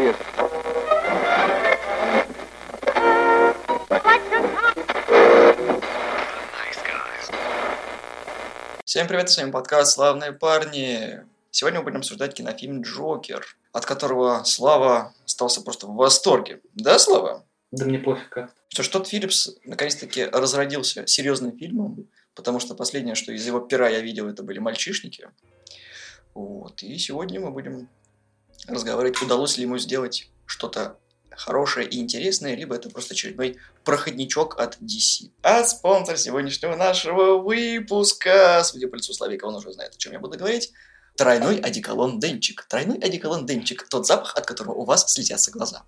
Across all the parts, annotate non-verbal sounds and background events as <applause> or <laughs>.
человек. Всем привет, с вами подкаст «Славные парни». Сегодня мы будем обсуждать кинофильм «Джокер», от которого Слава остался просто в восторге. Да, Слава? Да мне пофиг как. Что ж, тот Филлипс наконец-таки разродился серьезным фильмом, потому что последнее, что из его пера я видел, это были «Мальчишники». Вот, и сегодня мы будем разговаривать, удалось ли ему сделать что-то хорошее и интересное, либо это просто очередной проходничок от DC. А спонсор сегодняшнего нашего выпуска, судя по лицу Славика, он уже знает, о чем я буду говорить, тройной одеколон Денчик. Тройной одеколон Денчик, тот запах, от которого у вас слетятся глаза.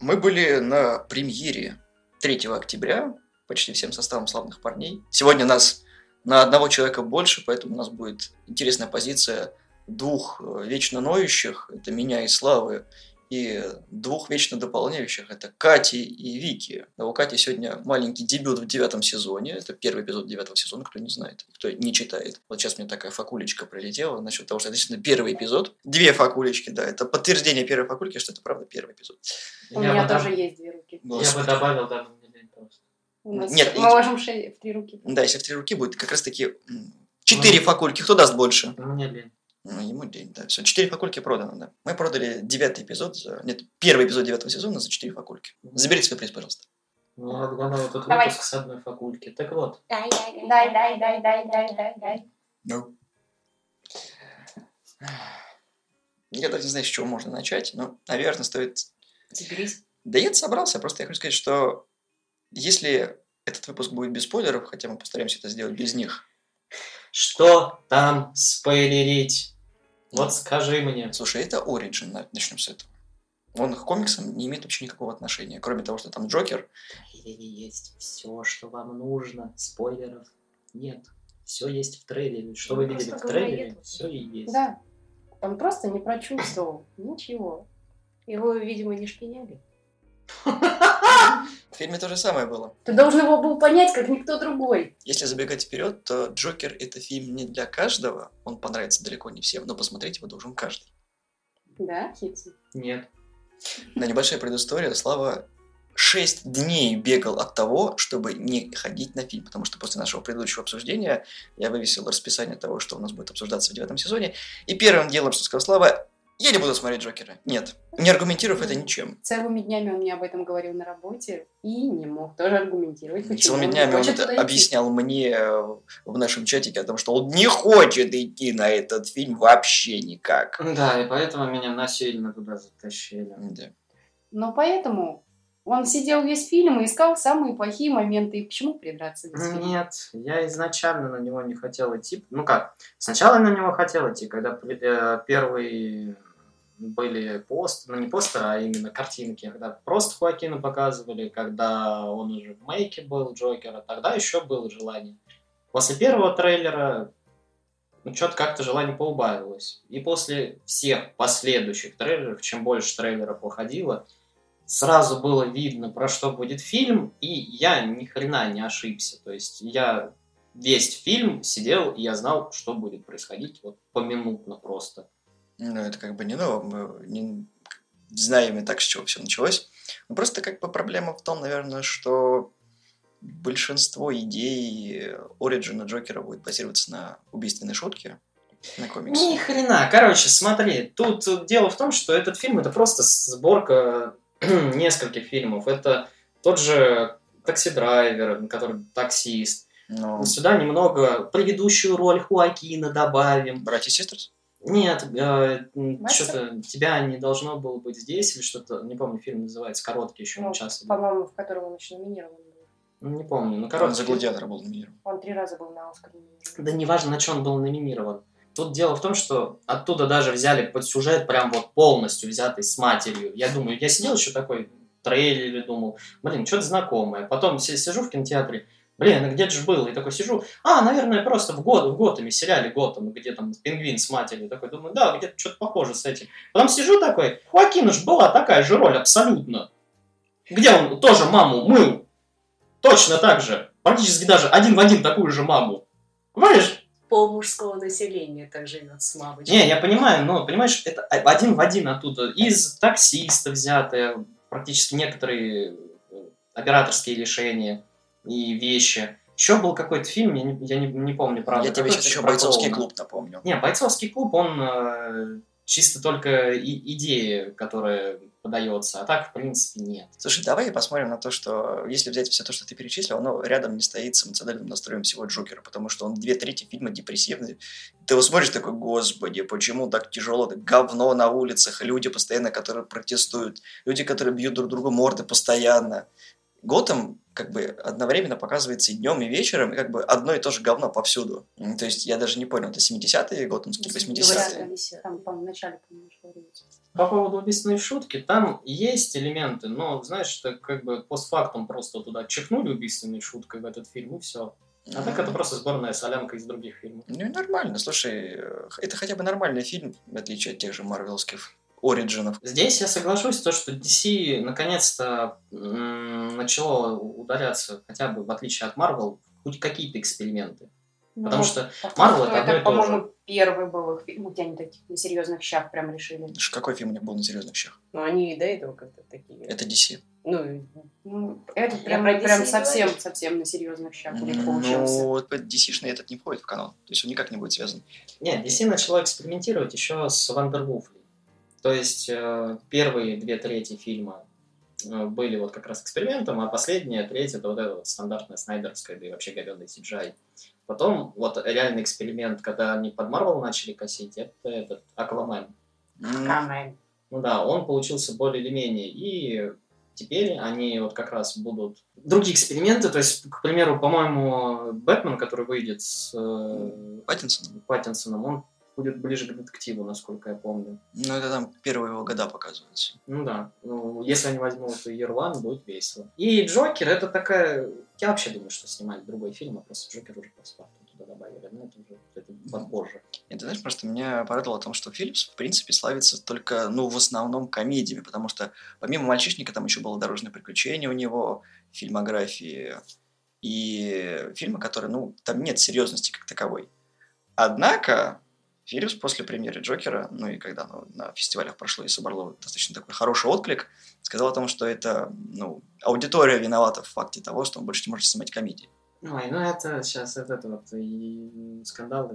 Мы были на премьере 3 октября, почти всем составом славных парней. Сегодня нас на одного человека больше, поэтому у нас будет интересная позиция двух э, вечно ноющих, это меня и Славы, и двух вечно дополняющих, это Кати и Вики. А у Кати сегодня маленький дебют в девятом сезоне, это первый эпизод девятого сезона, кто не знает, кто не читает. Вот сейчас мне такая факулечка прилетела насчет того, что это действительно первый эпизод. Две факулечки, да, это подтверждение первой факульки, что это правда первый эпизод. У Я меня бы тоже есть две руки. Я бы Господи. добавил даже мне лень просто. У нас Нет, мы можем ше- в три руки. Да, если в три руки будет как раз таки четыре факульки, кто даст больше? Мне лень. Ну, ему день, да. Все, четыре факульки продано, да. Мы продали девятый эпизод, за... нет, первый эпизод девятого сезона за четыре факульки. Заберите свой приз, пожалуйста. Ну, вот главное, вот этот Давай. выпуск с одной факульки. Так вот, Дай, дай, дай, дай, дай, дай, дай, дай. Ну. Я даже не знаю, с чего можно начать, но, наверное, стоит... Заберись. Да я собрался, просто я хочу сказать, что если этот выпуск будет без спойлеров, хотя мы постараемся это сделать без них, что там спойлерить? Вот скажи мне. Слушай, это Origin, на- начнем с этого. Он к комиксам не имеет вообще никакого отношения, кроме того, что там Джокер. Или есть все, что вам нужно. Спойлеров нет. Все есть в трейлере. Что Ну, вы видели в говорит. трейлере, все и есть. Да. Он просто не прочувствовал ничего. Его, видимо, не шпиняли. <laughs> В фильме то же самое было. Ты должен его был понять, как никто другой. Если забегать вперед, то Джокер это фильм не для каждого, он понравится далеко не всем, но посмотреть его должен каждый. Да, Хитсон? Нет. На небольшая предыстория, Слава шесть дней бегал от того, чтобы не ходить на фильм, потому что после нашего предыдущего обсуждения я вывесил расписание того, что у нас будет обсуждаться в девятом сезоне, и первым делом, что сказал Слава, я не буду смотреть Джокера. Нет, не аргументировав это ничем. Целыми днями он мне об этом говорил на работе и не мог тоже аргументировать, почему Целыми он днями он это туда идти. объяснял мне э, в нашем чатике о том, что он не хочет идти на этот фильм вообще никак. Да, и поэтому меня насильно туда затащили. Да. Но поэтому он сидел весь фильм и искал самые плохие моменты. И почему придраться без фильма? Нет, я изначально на него не хотел идти. Ну как, сначала я на него хотел идти, когда э, первые были пост, ну не постеры, а именно картинки, когда просто Хоакина показывали, когда он уже в мейке был Джокера, тогда еще было желание. После первого трейлера ну, что-то как-то желание поубавилось. И после всех последующих трейлеров, чем больше трейлеров выходило, сразу было видно, про что будет фильм, и я ни хрена не ошибся. То есть я весь фильм сидел, и я знал, что будет происходить, вот поминутно просто. Ну, это как бы не ново, мы не знаем и так, с чего все началось. Ну, просто как бы проблема в том, наверное, что большинство идей Ориджина Джокера будет базироваться на убийственной шутке, на комиксе. Ни хрена. Короче, смотри, тут дело в том, что этот фильм это просто сборка <clears throat> нескольких фильмов. Это тот же такси-драйвер, который таксист. Но Сюда немного предыдущую роль Хуакина добавим. братья и систерс? Нет, э, что-то тебя не должно было быть здесь или что-то, не помню, фильм называется, короткий еще, Ну, час. По-моему, в котором он еще номинирован был. Ну, не помню, ну, Он короче. за гладиатора был номинирован. Он три раза был на Оскар номинирован. Да неважно, на что он был номинирован. Тут дело в том, что оттуда даже взяли под сюжет прям вот полностью взятый с матерью. Я думаю, я сидел еще такой трейлере, думал, блин, что-то знакомое. Потом си- сижу в кинотеатре, блин, а где же был? И такой сижу, а, наверное, просто в, год, в Готэме, сериале Готэм, где там пингвин с матерью. Такой думаю, да, где-то что-то похоже с этим. Потом сижу такой, ж была такая же роль абсолютно. Где он тоже маму мыл. Точно так же. Практически даже один в один такую же маму. Понимаешь? пол мужского населения так живет с мамочкой. Не, я понимаю, но, понимаешь, это один в один оттуда. Из таксиста взятые практически некоторые э, операторские решения и вещи. Еще был какой-то фильм, я не, я не, не помню, правда. Я тебе сейчас еще бойцовский клуб напомню. Не, бойцовский клуб, он э, чисто только и, идея, которая подается, а так, в принципе, нет. Слушай, давай посмотрим на то, что если взять все то, что ты перечислил, оно рядом не стоит с эмоциональным настроем всего Джокера, потому что он две трети фильма депрессивный. Ты его смотришь такой, господи, почему так тяжело, так говно на улицах, люди постоянно, которые протестуют, люди, которые бьют друг другу морды постоянно. Готэм как бы одновременно показывается и днем, и вечером, и как бы одно и то же говно повсюду. То есть я даже не понял, это 70-е готэмские, 80-е? Там, по-моему, в начале, по-моему, По поводу убийственной шутки, там есть элементы, но, знаешь, это как бы постфактум просто туда чихнули убийственной шуткой в этот фильм, и все. А так это просто сборная солянка из других фильмов. Ну и нормально, слушай, э, это хотя бы нормальный фильм, в отличие от тех же марвелских Ориджинов. Здесь я соглашусь, то, что DC наконец-то начало ударяться, хотя бы в отличие от Marvel, хоть какие-то эксперименты. Ну, Потому что Marvel это одно и то по-моему, первый был их фильм, где они таких на серьезных щах прям решили. Какой фильм у них был на серьезных щах? Ну, они и до этого как-то такие. Это DC. Ну, ну это прям, прям совсем, совсем на серьезных щах у них получился. Ну, вот DC-шный этот не входит в канал. То есть он никак не будет связан. Нет, DC начала экспериментировать еще с Вандервуфли. То есть э, первые две трети фильма э, были вот как раз экспериментом, а последняя треть это вот эта вот стандартная снайдерская, да и вообще говёный CGI. Потом вот реальный эксперимент, когда они под Марвел начали косить, это этот Аквамен. Аквамен. Ну да, он получился более или менее. И теперь они вот как раз будут другие эксперименты. То есть, к примеру, по-моему, Бэтмен, который выйдет с э, Паттинсоном, Паттинсоном он будет ближе к детективу, насколько я помню. Ну, это там первые его года показываются. Ну да. Ну, если они возьмут Ерлан, будет весело. И Джокер это такая... Я вообще думаю, что снимали другой фильм, а просто Джокер уже постфактум туда добавили. Но это уже это попозже. И ты знаешь, просто меня порадовало о том, что Филлипс, в принципе, славится только, ну, в основном комедиями, потому что помимо «Мальчишника» там еще было «Дорожное приключение» у него, фильмографии, и фильмы, которые, ну, там нет серьезности как таковой. Однако, Филлипс после премьеры Джокера, ну и когда ну, на фестивалях прошло и собрало достаточно такой хороший отклик, сказал о том, что это, ну, аудитория виновата в факте того, что он больше не может снимать комедии. Ой, ну это сейчас это, это вот и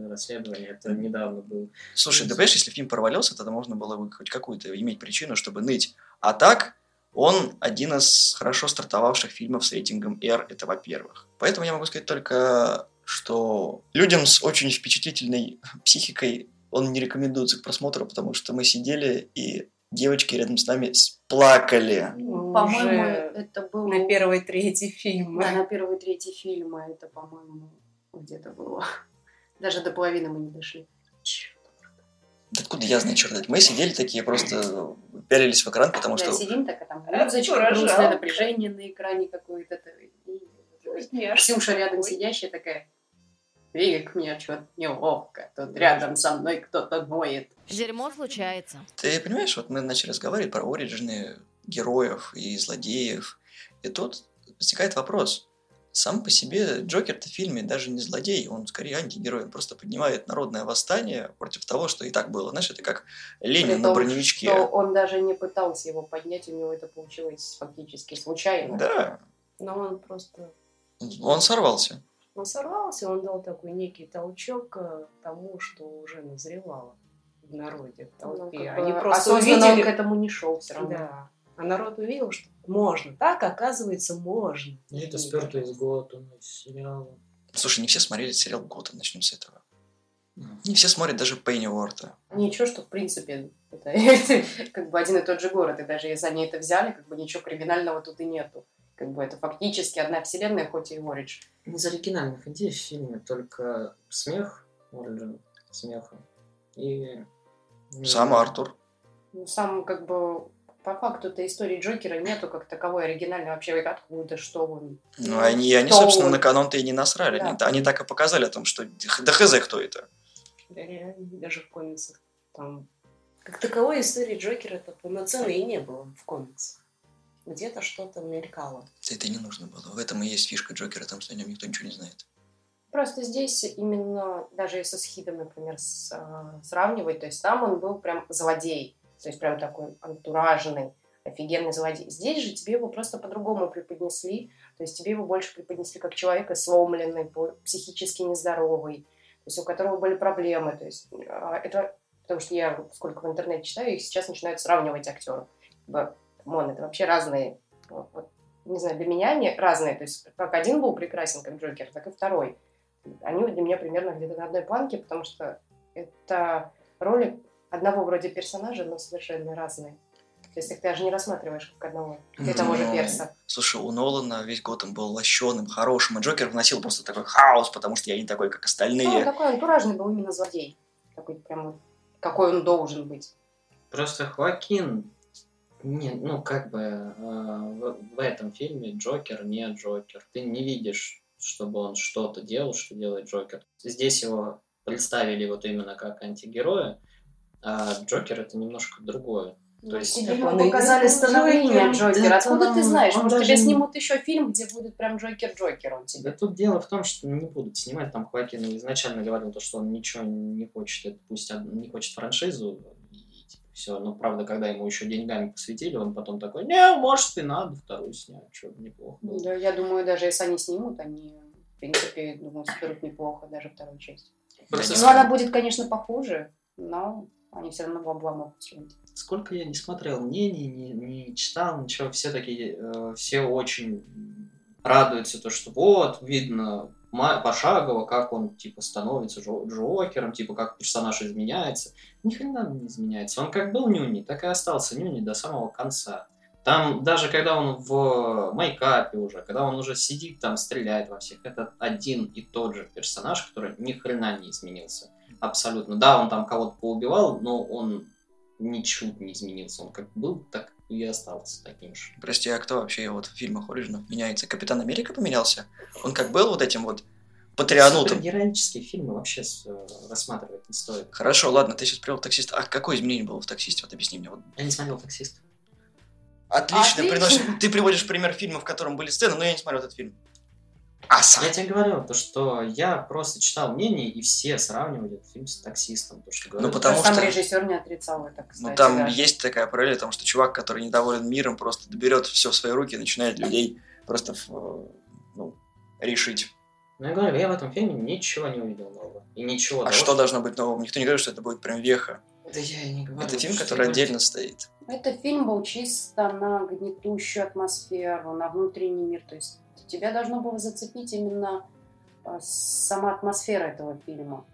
расследование, это недавно был. Слушай, да понимаешь, если фильм провалился, тогда можно было бы хоть какую-то иметь причину, чтобы ныть. А так, он один из хорошо стартовавших фильмов с рейтингом R, это во-первых. Поэтому я могу сказать только что людям с очень впечатлительной психикой он не рекомендуется к просмотру, потому что мы сидели и девочки рядом с нами плакали. Ну, по-моему, это было... На первой трети фильма. Да, на первой трети фильма это, по-моему, где-то было. Даже до половины мы не дошли. Откуда я знаю, черт Мы сидели такие, просто пялились в экран, потому да, что... сидим так, а там музычка, грустное напряжение на экране какое-то. Ксюша рядом сидящая такая, Вик, мне что-то неловко. Тут рядом со мной кто-то ноет. Дерьмо случается. Ты понимаешь, вот мы начали разговаривать про оригины героев и злодеев. И тут возникает вопрос. Сам по себе Джокер-то в фильме даже не злодей, он скорее антигерой, он просто поднимает народное восстание против того, что и так было. Знаешь, это как Ленин на броневичке. Что он даже не пытался его поднять, у него это получилось фактически случайно. Да. Но он просто... Он сорвался он сорвался, он дал такой некий толчок э, тому, что уже назревало в народе, в ну, толпе. Ну, Они просто увидели... к этому не шел все равно. Да. А народ увидел, что можно. Так, оказывается, можно. И это сперто из Готэма, из сериала. Слушай, не все смотрели сериал Готэм, начнем с этого. Не все смотрят даже Пенни Уорта. Ничего, что в принципе это <laughs> как бы один и тот же город, и даже если они это взяли, как бы ничего криминального тут и нету. Как бы это фактически одна вселенная, хоть и Оридж. Из оригинальных идей в фильме только смех, Ориджин, смеха, и... Сам Артур. Ну, сам, как бы, по факту этой истории Джокера нету как таковой оригинальной вообще откуда, что он. Ну, они, они собственно, он... на канон-то и не насрали. Да. Они, они так и показали о том, что да хз, кто это. Да, реально, даже в комиксах. Там, как таковой истории Джокера-то полноценной и не было в комиксах где-то что-то мелькало. Это не нужно было. В этом и есть фишка Джокера, там, что о нем никто ничего не знает. Просто здесь именно, даже если с Хидом, например, с, э, сравнивать, то есть там он был прям злодей, то есть прям такой антуражный, офигенный злодей. Здесь же тебе его просто по-другому преподнесли, то есть тебе его больше преподнесли как человека сломленный, психически нездоровый, то есть у которого были проблемы. То есть а, это потому что я сколько в интернете читаю, их сейчас начинают сравнивать актеров. Мон, это вообще разные, вот, не знаю, для меня они разные. То есть как один был прекрасен, как Джокер, так и второй. Они для меня примерно где-то на одной планке, потому что это роли одного вроде персонажа, но совершенно разные. То есть их даже не рассматриваешь как одного и того же перса. Слушай, у Нолана весь год он был лощеным, хорошим, а Джокер вносил просто такой хаос, потому что я не такой, как остальные. Ну, он такой антуражный был именно злодей. Такой прям, какой он должен быть. Просто Хоакин, не, ну, как бы э, в, в этом фильме Джокер не Джокер. Ты не видишь, чтобы он что-то делал, что делает Джокер. Здесь его представили вот именно как антигероя, а Джокер это немножко другое. То есть тебе ему показали становление Джокера. Откуда ты знаешь? Может, тебе снимут еще фильм, где будет прям Джокер Джокер он тебе. Да тут дело в том, что не будут снимать. Там Хоакин изначально говорил, то, что он ничего не хочет, пусть не хочет франшизу. Все. Но правда, когда ему еще деньгами посвятили, он потом такой, не, может и надо вторую снять, что неплохо было. Да, я думаю, даже если они снимут, они, в принципе, думаю, соберут неплохо, даже вторую часть. Ну, она будет, конечно, похуже, но они все равно бабла могут срубить. Сколько я не смотрел мнений, не, не читал, ничего, все такие, э, все очень радуются, то, что вот, видно пошагово, как он, типа, становится Джокером, типа, как персонаж изменяется. Ни хрена не изменяется. Он как был Нюни, так и остался Нюни до самого конца. Там, даже когда он в майкапе уже, когда он уже сидит там, стреляет во всех, это один и тот же персонаж, который ни хрена не изменился. Абсолютно. Да, он там кого-то поубивал, но он ничуть не изменился. Он как был, так и остался таким же. Прости, а кто вообще вот в фильмах Оригинов меняется? Капитан Америка поменялся? Он как был вот этим вот патрианутом? Героические фильмы вообще э, рассматривать не стоит. Хорошо, ладно, ты сейчас привел таксист. А какое изменение было в таксисте? Вот объясни мне. Вот. Я не смотрел таксист. Отлично, Отлично. Приносишь, ты приводишь пример фильма, в котором были сцены, но я не смотрел этот фильм. Аса. Я тебе говорю, то, что я просто читал мнение, и все сравнивали этот фильм с таксистом. То, что говорят, ну, потому что... Сам режиссер не отрицал это, кстати. Ну, там даже. есть такая параллель, потому что чувак, который недоволен миром, просто берет все в свои руки и начинает людей просто ну, решить. Ну, я говорю, я в этом фильме ничего не увидел нового. И ничего А того, что, что должно быть нового? Никто не говорит, что это будет прям веха. Да я и не говорю. Это фильм, который отдельно стоит. Это фильм был чисто на гнетущую атмосферу, на внутренний мир. То есть тебя должно было зацепить именно а, сама атмосфера этого фильма,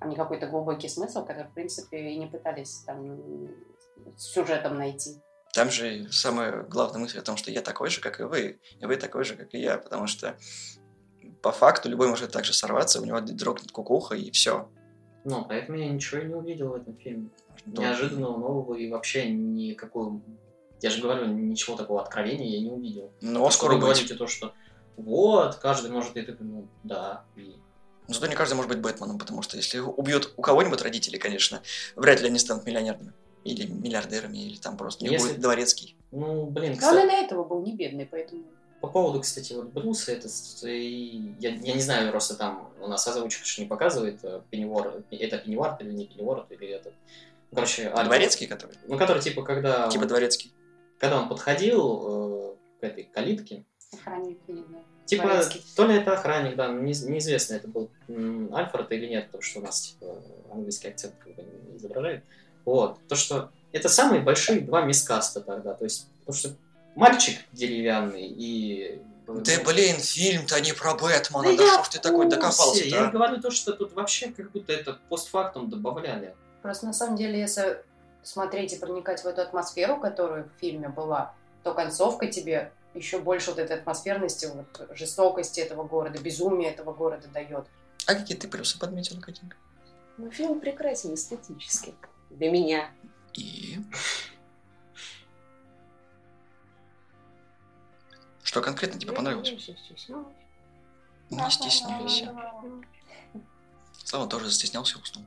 а не какой-то глубокий смысл, который, в принципе, и не пытались там сюжетом найти. Там же самая главная мысль о том, что я такой же, как и вы, и вы такой же, как и я, потому что по факту любой может так же сорваться, у него дрогнет кукуха, и все. Ну, поэтому я ничего и не увидел в этом фильме. Да. Неожиданного, нового и вообще никакого... Я же говорю, ничего такого откровения я не увидел. Но скоро вы говорите то, что вот, каждый может, и ты, ну, да. И... Но зато не каждый может быть Бэтменом, потому что если убьют у кого-нибудь родителей, конечно, вряд ли они станут миллионерами. Или миллиардерами, или там просто не если... будет дворецкий. Ну, блин, кстати... Он и до этого был не бедный, поэтому... По поводу, кстати, вот Брюса, это, я, я не знаю, просто там у нас озвучка что не показывает, э, Пеннивор, это Пеннивар или не Пеннивор, или этот. Ну, короче, Альфа, Дворецкий, который? Ну, который, типа, когда... Типа Дворецкий. Когда он подходил э, к этой калитке, Охранник, не знаю. Типа, Дворецкий. то ли это охранник, да, не, неизвестно, это был Альфред или нет, потому что у нас типа, английский акцент как бы не изображает. Вот, то, что это самые большие два мискаста тогда, то есть, потому что мальчик деревянный и да блин, фильм-то не про Бэтмена, да, да что ж ты такой докопался Я говорю то, что тут вообще как будто это постфактум добавляли. Просто на самом деле, если смотреть и проникать в эту атмосферу, которая в фильме была, то концовка тебе еще больше вот этой атмосферности, вот, жестокости этого города, безумия этого города дает. А какие ты плюсы подметила, Катенька? Ну, фильм прекрасен эстетически. Для меня. И? Что конкретно тебе понравилось? Не стесняйся. Слава тоже застеснялся и уснул.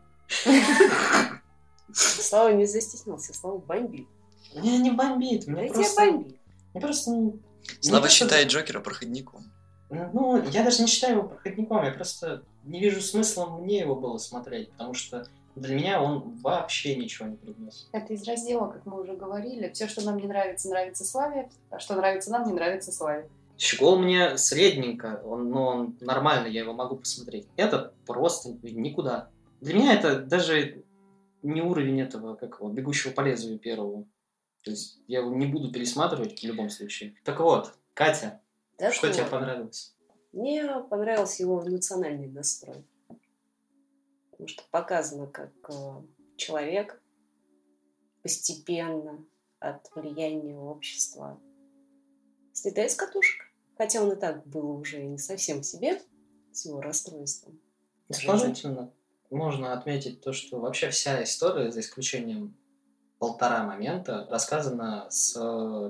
Слава не застеснялся, Слава бомбит. Не, не бомбит. Мне просто... бомбит. Мне просто Слава считает Джокера проходником. Ну, я даже не считаю его проходником, я просто не вижу смысла мне его было смотреть, потому что для меня он вообще ничего не принес. Это из раздела, как мы уже говорили. Все, что нам не нравится, нравится Славе, а что нравится нам, не нравится Славе. Щегол мне средненько, он, но он нормально, я его могу посмотреть. Этот просто никуда. Для меня это даже не уровень этого, как его, бегущего по лезвию первого. То есть я его не буду пересматривать в любом случае. Так вот, Катя, так что тебе понравилось? Мне понравился его эмоциональный настрой потому что показано, как э, человек постепенно от влияния общества слетает с катушек. Хотя он и так был уже не совсем в себе с его расстройством. Положительно можно отметить то, что вообще вся история, за исключением полтора момента, рассказана с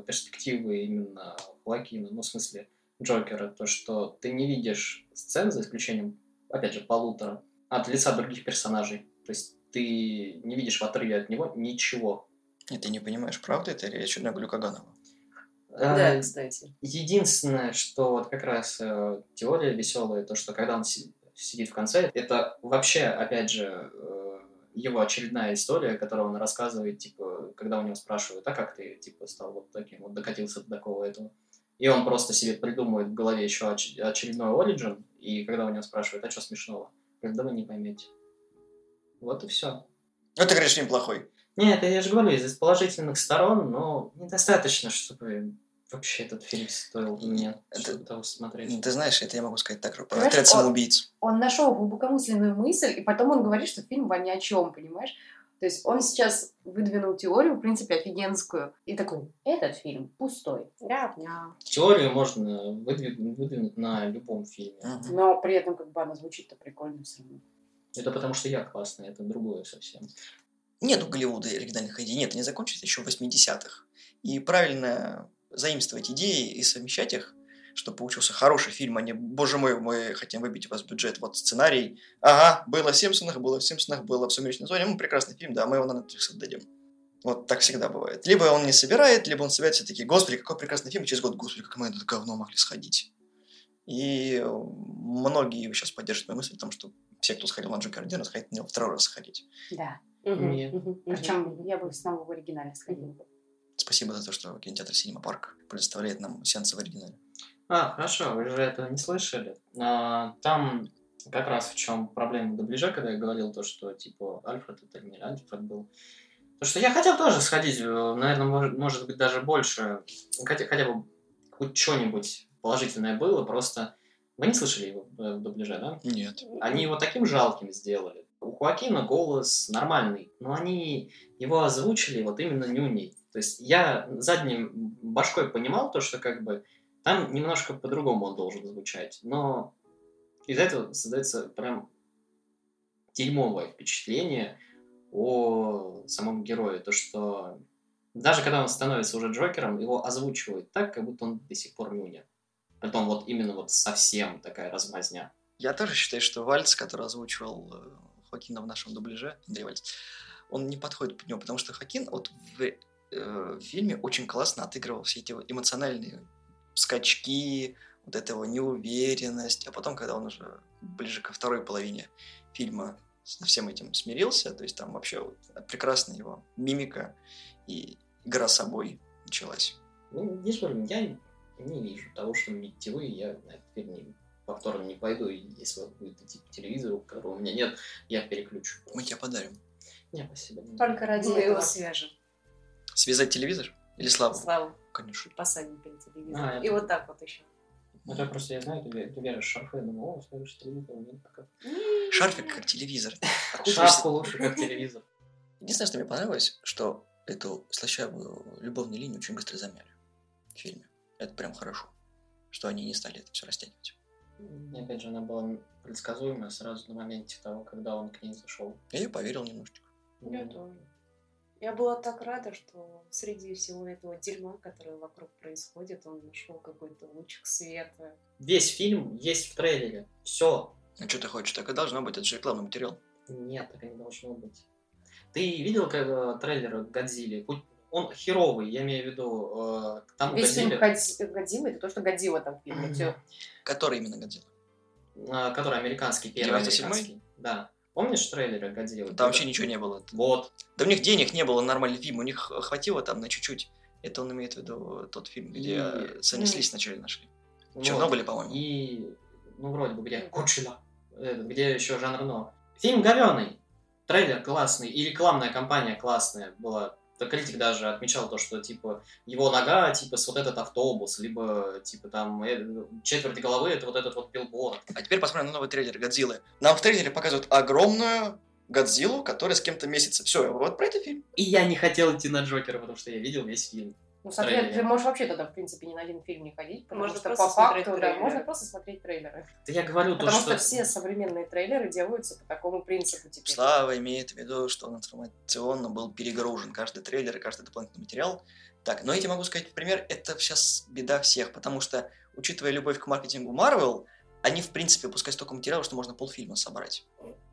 перспективы именно Лакина, ну, в смысле, Джокера, то, что ты не видишь сцен, за исключением, опять же, полутора, от лица других персонажей. То есть ты не видишь в отрыве от него ничего. И ты не понимаешь, правда это или очередной Глюкаганова? Да, кстати. Единственное, что вот как раз э, теория веселая, то, что когда он сидит в конце, это вообще, опять же, э, его очередная история, которую он рассказывает, типа, когда у него спрашивают, а как ты, типа, стал вот таким, вот докатился до такого этого. И он просто себе придумывает в голове еще оч- очередной Origin, и когда у него спрашивают, а что смешного? когда вы не поймете. Вот и все. Ну, ты говоришь, фильм плохой. Нет, я же говорю, из положительных сторон, но недостаточно, чтобы вообще этот фильм стоил мне это, того смотреть. Ты знаешь, это я могу сказать так про отряд самоубийц. Он, он нашел глубокомысленную мысль, и потом он говорит, что фильм ни о чем, понимаешь? То есть он сейчас выдвинул теорию, в принципе, офигенскую. И такой, этот фильм пустой. Ня-ня. Теорию можно выдвинуть, выдвинуть на любом фильме. Угу. Но при этом как бы она звучит-то прикольно все равно. Это потому что я классный, это другое совсем. Нет у Голливуда оригинальных идей. Нет, они закончились еще в 80-х. И правильно заимствовать идеи и совмещать их – чтобы получился хороший фильм, а не, боже мой, мы хотим выбить у вас бюджет, вот сценарий, ага, было в Симпсонах, было в Симпсонах, было в «Сумеречной зоне», ну, прекрасный фильм, да, мы его на Netflix отдадим. Вот так всегда бывает. Либо он не собирает, либо он собирает все-таки, господи, какой прекрасный фильм, и через год, господи, как мы это говно могли сходить. И многие сейчас поддерживают мою мысль о том, что все, кто сходил на Джокер один раз, хотят на него второй раз сходить. Да. Угу. Причем я бы снова в оригинале сходила. Спасибо за то, что кинотеатр Синема Парк предоставляет нам сеансы в оригинале. А, хорошо, вы же этого не слышали. А, там как раз в чем проблема дубляжа, когда я говорил то, что типа Альфред это не Альфред был. То, что я хотел тоже сходить, э, наверное, может, может быть даже больше, хотя, хотя бы хоть что-нибудь положительное было, просто вы не слышали его в дубляже, да? Нет. Они его таким жалким сделали. У Хуакина голос нормальный, но они его озвучили вот именно нюней. То есть я задним башкой понимал то, что как бы там немножко по-другому он должен звучать, но из этого создается прям дерьмовое впечатление о самом герое. То, что даже когда он становится уже Джокером, его озвучивают так, как будто он до сих пор Нюня. Потом вот именно вот совсем такая размазня. Я тоже считаю, что Вальц, который озвучивал э, Хокина в нашем дубляже, Андрей Вальц, он не подходит под него, потому что Хокин вот э, в фильме очень классно отыгрывал все эти эмоциональные скачки, вот этого неуверенность, а потом, когда он уже ближе ко второй половине фильма со всем этим смирился, то есть там вообще вот прекрасная его мимика и игра собой началась. Ну, не спорю, я не вижу того, что видите вы, я на этот фильм не, повторно не пойду, если он будет идти по телевизору, которого у меня нет, я переключу. Мы тебе подарим. Не, спасибо. Только ради Мы его свяжем. Связать телевизор? Или Славу? Славу. Конечно. Посадим перед телевизором. А, и вот так вот еще. Это ну, просто я знаю, ты, ты вяжешь шарфы, я думаю, о, смотришь телевизор, нет пока. Шарфик как телевизор. Шапку лучше как телевизор. Единственное, что мне понравилось, что эту слащавую любовную линию очень быстро замяли в фильме. Это прям хорошо, что они не стали это все растягивать. И опять же, она была предсказуемая сразу на моменте того, когда он к ней зашел. Я поверил немножечко. Я тоже. Я была так рада, что среди всего этого дерьма, которое вокруг происходит, он нашел какой-то лучик света. Весь фильм есть в трейлере. Все. А что ты хочешь? Так и должно быть. Это же рекламный материал. Нет, так и не должно быть. Ты видел как, трейлер Годзилли? он херовый, я имею в виду, э, к тому Весь фильм Годзилле, Годзи- Годзилла, это то, что Годзилла там в фильме. Который именно Годзилла? э, который американский, первый 97-й? американский. Да. Помнишь трейлеры Годзиллы? Там вообще ничего не было. Вот. Да у них денег не было нормальный фильм, у них хватило там на чуть-чуть. Это он имеет в виду тот фильм, где И- занеслись вначале нашли. Вот. Чернобыле, по-моему. И, ну, вроде бы, где Кучина, э, где еще Жан Рено. Фильм говёный, трейлер классный, и рекламная кампания классная была. Критик даже отмечал то, что, типа, его нога, типа, с вот этот автобус, либо, типа, там, э, четверть головы, это вот этот вот билборд. А теперь посмотрим на новый трейлер Годзиллы. Нам в трейлере показывают огромную Годзиллу, которая с кем-то месяца. Все, вот про это фильм. И я не хотел идти на Джокера, потому что я видел весь фильм. Ну, соответственно, трейлере. ты можешь вообще тогда, в принципе, ни на один фильм не ходить, потому Можно что просто по смотреть факту, да, трейлеры. можно просто смотреть трейлеры. Да я говорю то, Потому что... что все современные трейлеры делаются по такому принципу теперь. Слава имеет в виду, что он информационно был перегружен. Каждый трейлер и каждый дополнительный материал. Так, но я тебе могу сказать, пример, это сейчас беда всех, потому что, учитывая любовь к маркетингу Marvel, они, в принципе, выпускают столько материала, что можно полфильма собрать.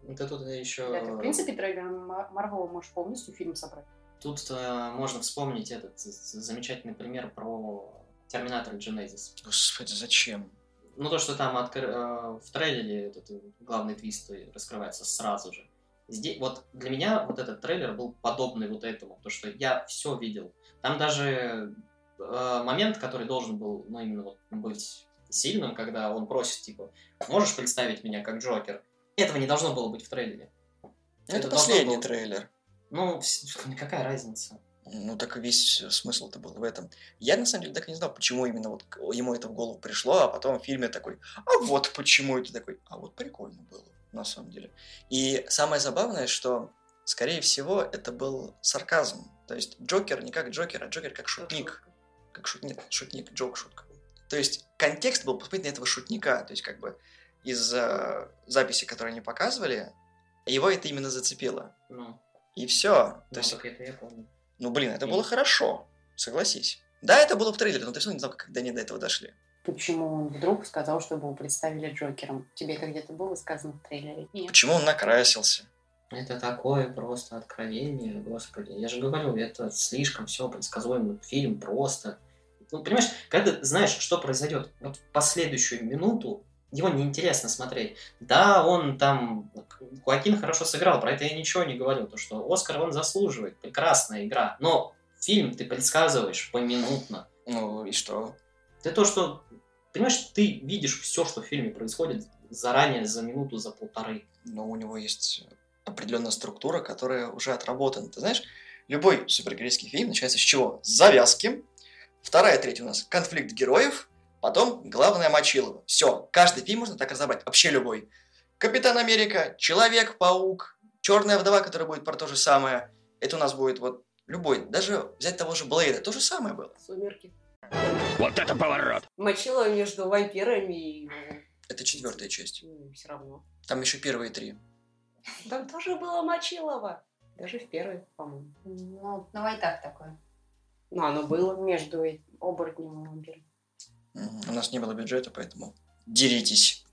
Да тут еще... Да, ты, в принципе, трейлер Марвел можешь полностью фильм собрать. Тут э, можно вспомнить этот замечательный пример про Терминатор Genesis. Господи, зачем? Ну, то, что там откр- э, в трейлере этот главный твист раскрывается сразу же. Здесь, вот для меня вот этот трейлер был подобный вот этому, то что я все видел. Там даже э, момент, который должен был, ну, именно вот быть сильным, когда он просит, типа, можешь представить меня как Джокер? Этого не должно было быть в трейлере. Это, Это последний было- трейлер. Ну, какая разница? Ну, так и весь смысл-то был в этом. Я, на самом деле, так и не знал, почему именно вот ему это в голову пришло, а потом в фильме такой, а вот почему это такой, а вот прикольно было, на самом деле. И самое забавное, что, скорее всего, это был сарказм. То есть Джокер не как Джокер, а Джокер как шутник. Как шутник, шутник, Джок, шутка. То есть контекст был посмотреть на этого шутника. То есть как бы из э, записи, которые они показывали, его это именно зацепило. Ну, И все. То ну, есть так это я помню. ну, блин, это И- было хорошо, согласись. Да, это было в трейлере, но ты все равно не знал, когда они до этого дошли. Почему он вдруг сказал, что его представили Джокером? Тебе это где-то было сказано в трейлере? Нет. Почему он накрасился? Это такое просто откровение, господи. Я же говорю, это слишком все предсказуемо. Фильм просто. Ну, понимаешь, когда ты знаешь, что произойдет, вот в последующую минуту его неинтересно смотреть. Да, он там... Хуакин хорошо сыграл, про это я ничего не говорю. То, что Оскар он заслуживает. Прекрасная игра. Но фильм ты предсказываешь поминутно. Ну и что? Ты то, что... Понимаешь, ты видишь все, что в фильме происходит заранее, за минуту, за полторы. Ну, у него есть определенная структура, которая уже отработана. Ты знаешь, любой супергеройский фильм начинается с чего? С завязки. Вторая треть у нас конфликт героев. Потом главное Мочилово. Все, каждый фильм можно так разобрать. Вообще любой. Капитан Америка, Человек-паук, Черная вдова, которая будет про то же самое. Это у нас будет вот любой. Даже взять того же Блейда, то же самое было. Сумерки. Вот это поворот! Мочила между вампирами и... Это четвертая часть. все равно. Там еще первые три. Там тоже было Мочилово. Даже в первой, по-моему. Ну, на вайтах такое. Ну, оно было. Между оборотнем и вампиром. У нас не было бюджета, поэтому деритесь.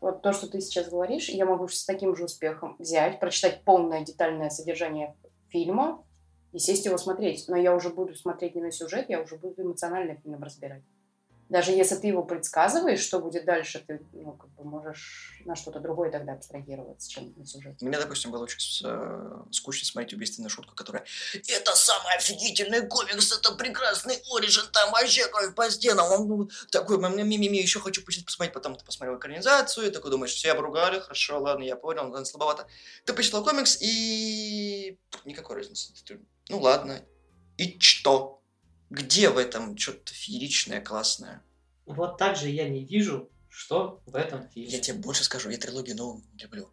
Вот то, что ты сейчас говоришь, я могу с таким же успехом взять, прочитать полное детальное содержание фильма и сесть его смотреть. Но я уже буду смотреть не на сюжет, я уже буду эмоционально фильм разбирать. Даже если ты его предсказываешь, что будет дальше, ты ну, как бы можешь на что-то другое тогда абстрагироваться, чем на сюжет. Мне, допустим, было очень э, скучно смотреть убийственную шутку, которая «Это самый офигительный комикс, это прекрасный оригин, там вообще кровь по стенам». Он ну, такой, ми-ми-ми, еще хочу посмотреть. Потом ты посмотрел экранизацию, и такой думаешь, все обругали, хорошо, ладно, я понял, но слабовато. Ты почитал комикс, и никакой разницы. Ну ладно, и что? Где в этом что-то фееричное, классное? Вот так же я не вижу, что в этом фильме. Я тебе больше скажу, я трилогию не люблю.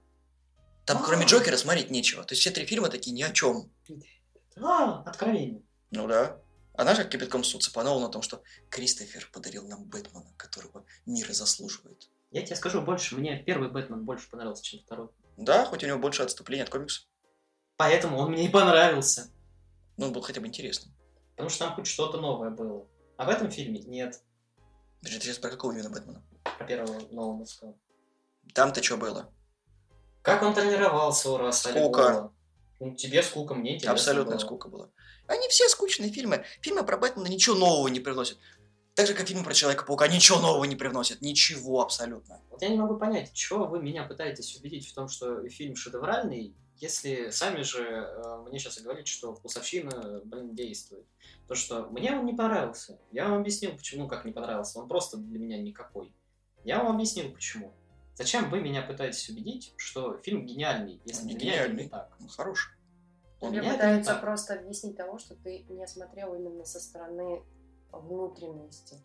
Там, А. кроме Джокера, смотреть нечего. То есть все три фильма такие ни о чем. А, откровение. Ну да. А знаешь, как кипятком суд цепанул на том, что Кристофер подарил нам Бэтмена, которого мир заслуживает. Я тебе скажу больше, мне первый Бэтмен больше понравился, чем второй. Да, хоть у него больше отступлений от комикса. Поэтому он мне и понравился. Но он был хотя бы интересным. Потому что там хоть что-то новое было. А в этом фильме нет. Подожди, ты сейчас про какого именно Бэтмена? Про первого Нолановского. Там-то что было? Как он тренировался у Расса? Львова. Ну, тебе скука, мне интересно Абсолютно было. скука была. Они все скучные фильмы. Фильмы про Бэтмена ничего нового не приносят. Так же, как фильмы про Человека-паука ничего нового не привносят. Ничего абсолютно. Вот я не могу понять, чего вы меня пытаетесь убедить в том, что фильм шедевральный, если сами же э, мне сейчас и говорите, что вкусовщина, блин, действует. То, что мне он не понравился. Я вам объяснил, почему как не понравился. Он просто для меня никакой. Я вам объяснил, почему. Зачем вы меня пытаетесь убедить, что фильм гениальный, если это гениальный. не так? Он хороший. Он Тебе пытаются так. просто объяснить того, что ты не смотрел именно со стороны внутренности.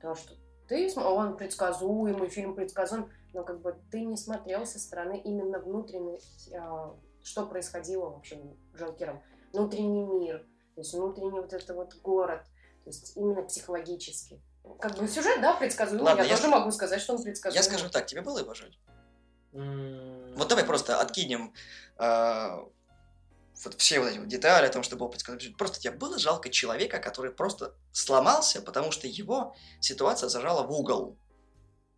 То, что ты, он предсказуемый, фильм предсказуем, но как бы ты не смотрел со стороны именно внутренности, а, что происходило вообще с Джокером. Внутренний мир, то есть внутренний вот это вот город, то есть именно психологически. Как бы сюжет, да, предсказуемый. Ладно, я, я тоже могу сказать, что он предсказуемый. Я скажу так, тебе было его жаль? М, Вот давай просто откинем э, вот все вот эти вот детали о том, что был предсказуемый. Просто тебе было жалко человека, который просто сломался, потому что его ситуация зажала в угол.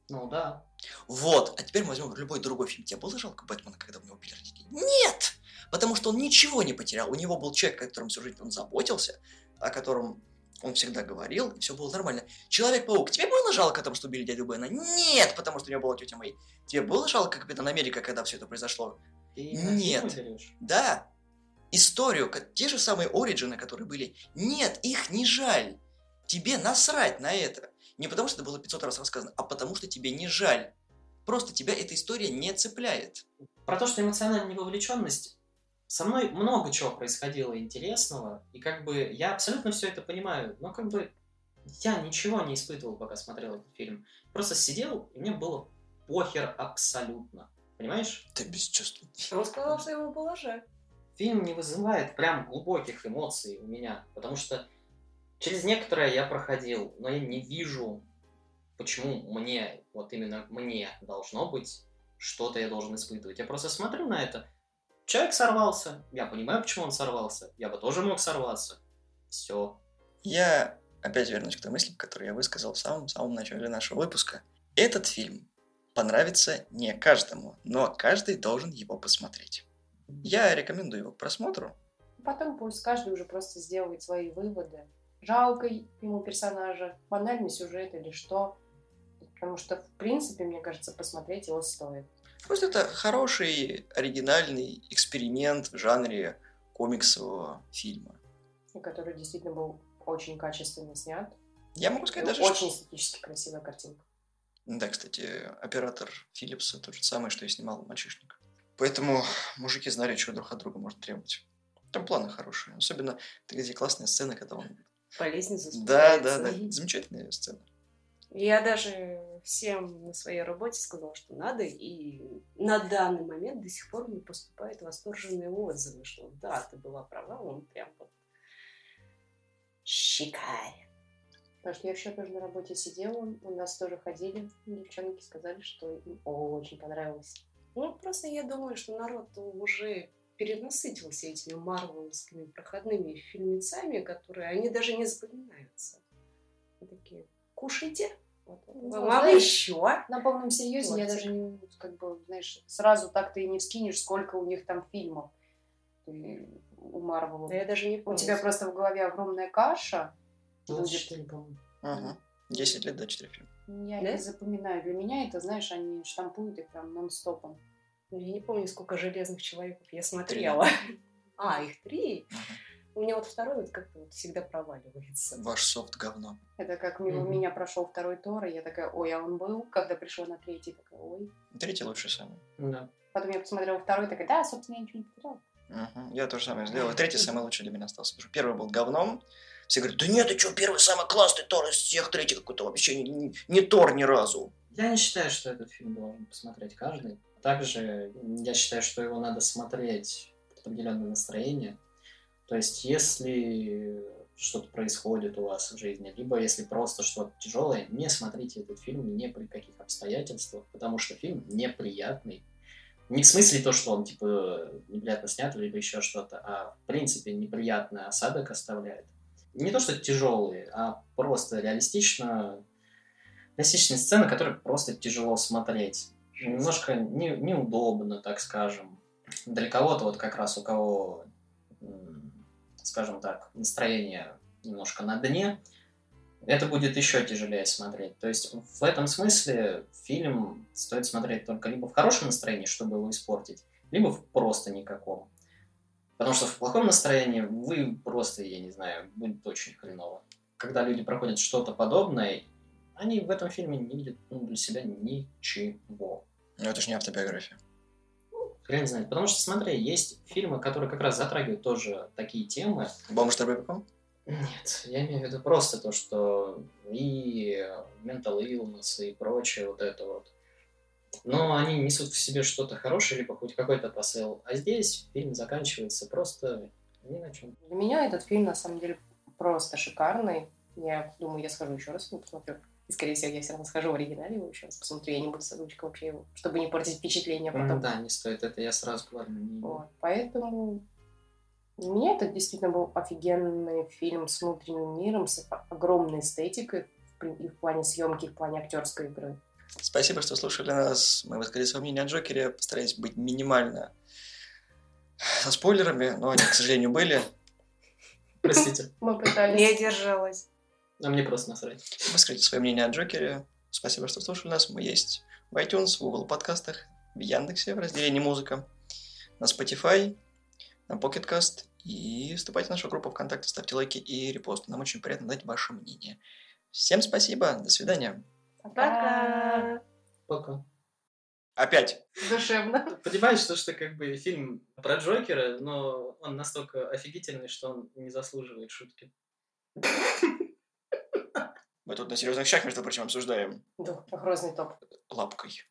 Ну да. Вот, а теперь мы возьмем любой другой фильм. Тебе было жалко Бэтмена, когда у него убили родителей? Нет! Потому что он ничего не потерял. У него был человек, о котором всю жизнь он заботился, о котором он всегда говорил, и все было нормально. Человек-паук, тебе было жалко о том, что убили дядю Бена? Нет, потому что у него была тетя Мэй. Тебе было жалко Капитан Америка, когда все это произошло? Ты Нет. Да. Историю, те же самые Ориджины, которые были. Нет, их не жаль. Тебе насрать на это. Не потому, что это было 500 раз рассказано, а потому, что тебе не жаль. Просто тебя эта история не цепляет. Про то, что эмоциональная невовлеченность, со мной много чего происходило интересного, и как бы я абсолютно все это понимаю, но как бы я ничего не испытывал, пока смотрел этот фильм. Просто сидел, и мне было похер абсолютно. Понимаешь? Ты бесчувственный. Он сказал, что ему было жаль. Фильм не вызывает прям глубоких эмоций у меня, потому что через некоторое я проходил, но я не вижу, почему мне, вот именно мне должно быть, что-то я должен испытывать. Я просто смотрю на это. Человек сорвался. Я понимаю, почему он сорвался. Я бы тоже мог сорваться. Все. Я опять вернусь к той мысли, которую я высказал в самом-самом начале нашего выпуска. Этот фильм понравится не каждому, но каждый должен его посмотреть. Я рекомендую его к просмотру. Потом пусть каждый уже просто сделает свои выводы. Жалко ему персонажа, банальный сюжет или что. Потому что, в принципе, мне кажется, посмотреть его стоит. Просто это хороший, оригинальный эксперимент в жанре комиксового фильма. И который действительно был очень качественно снят. Я могу сказать даже, очень что... эстетически красивая картинка. Да, кстати, оператор Филлипса тот же самый, что и снимал «Мальчишник». Поэтому мужики знали, что друг от друга можно требовать. Там планы хорошие. Особенно где классная сцена, когда он... По лестнице Да, да, да. Замечательная сцена. Я даже всем на своей работе сказала, что надо, и на данный момент до сих пор мне поступают восторженные отзывы, что да, ты была права, он прям вот шикарен. Потому что я еще тоже на работе сидела, у нас тоже ходили, девчонки сказали, что им очень понравилось. Ну, просто я думаю, что народ уже перенасытился этими марвеловскими проходными фильмецами, которые они даже не запоминаются. Они такие, кушайте, потом Ну, вам знаешь, еще. На полном серьезе я Тортик. даже не, как бы, знаешь, сразу так ты и не вскинешь, сколько у них там фильмов. Ты у Марвела. Да я даже не У помню. тебя просто в голове огромная каша. будет. 24, по-моему. Ага. 10 лет до 4 фильма. Я Да? не запоминаю. Для меня это, знаешь, они штампуют их прям нон-стопом. Я не помню, сколько железных человеков я смотрела. <laughs> А, их три? Ага. У меня вот второй вот как-то вот всегда проваливается. Ваш софт говно. Это как мимо Мгм. меня прошел второй Тор, и я такая, ой, а он был. Когда пришел на третий, такая, ой. Третий лучший самый. Да. Потом я посмотрела второй, такая, да, собственно, я ничего не потеряла. Мгм. Я тоже самое сделал. Третий самый лучший для меня остался. Потому что первый был говном. Все говорят, да нет, ты что, первый самый классный Тор из всех, третий какой-то вообще не, не- не Тор ни разу. Я не считаю, что этот фильм должен посмотреть каждый. Также я считаю, что его надо смотреть под определенное настроение. То есть, если что-то происходит у вас в жизни, либо если просто что-то тяжелое, не смотрите этот фильм ни при каких обстоятельствах, потому что фильм неприятный. Не в смысле то, что он типа неприятно снят, либо еще что-то, а в принципе неприятный осадок оставляет. Не то, что тяжелые, а просто реалистично реалистичные сцены, которые просто тяжело смотреть. Немножко не- неудобно, так скажем. для кого-то, вот как раз у кого, скажем так, настроение немножко на дне, это будет еще тяжелее смотреть. То есть в этом смысле фильм стоит смотреть только либо в хорошем настроении, чтобы его испортить, либо в просто никаком. Потому что в плохом настроении вы просто, я не знаю, будет очень хреново. Когда люди проходят что-то подобное, они в этом фильме не видят ну, для себя ничего. Ну, это же не автобиография. Хрен знает. Потому что, смотри, есть фильмы, которые как раз затрагивают тоже такие темы. Бомж Торбеком? Нет, я имею в виду просто то, что и mental illness и прочее вот это вот. Но они несут в себе что-то хорошее, либо хоть какой-то посыл. А здесь фильм заканчивается просто ни на чем. Для меня этот фильм, на самом деле, просто шикарный. Я думаю, я схожу еще раз его посмотрю. И, скорее всего, я все равно схожу в оригинале его еще раз посмотрю. Я не буду с озвучкой вообще его, чтобы не портить впечатление потом. Да, не стоит. Это я сразу говорю. Не... Вот. Поэтому для меня это действительно был офигенный фильм с внутренним миром, с огромной эстетикой и в плане съемки, и в плане актерской игры. Спасибо, что слушали нас. Мы высказали свое мнение о Джокере, постарались быть минимально со спойлерами, но они, к сожалению, были. <laughs> Простите. Мы пытались. Не держалась. А мне просто насрать. Выскажите свое мнение о Джокере. Спасибо, что слушали нас. Мы есть в iTunes, в Google подкастах, в Яндексе в разделе «Не музыка», на Spotify, на Pocket Cast и вступайте в нашу группу ВКонтакте, ставьте лайки и репосты. Нам очень приятно дать ваше мнение. Всем спасибо, до свидания. Пока. Пока. Опять. Душевно. <laughs> Понимаешь, что, что как бы фильм про Джокера, но он настолько офигительный, что он не заслуживает шутки. <laughs> Мы тут на серьезных щах, между прочим, обсуждаем. Да, грозный топ. Лапкой.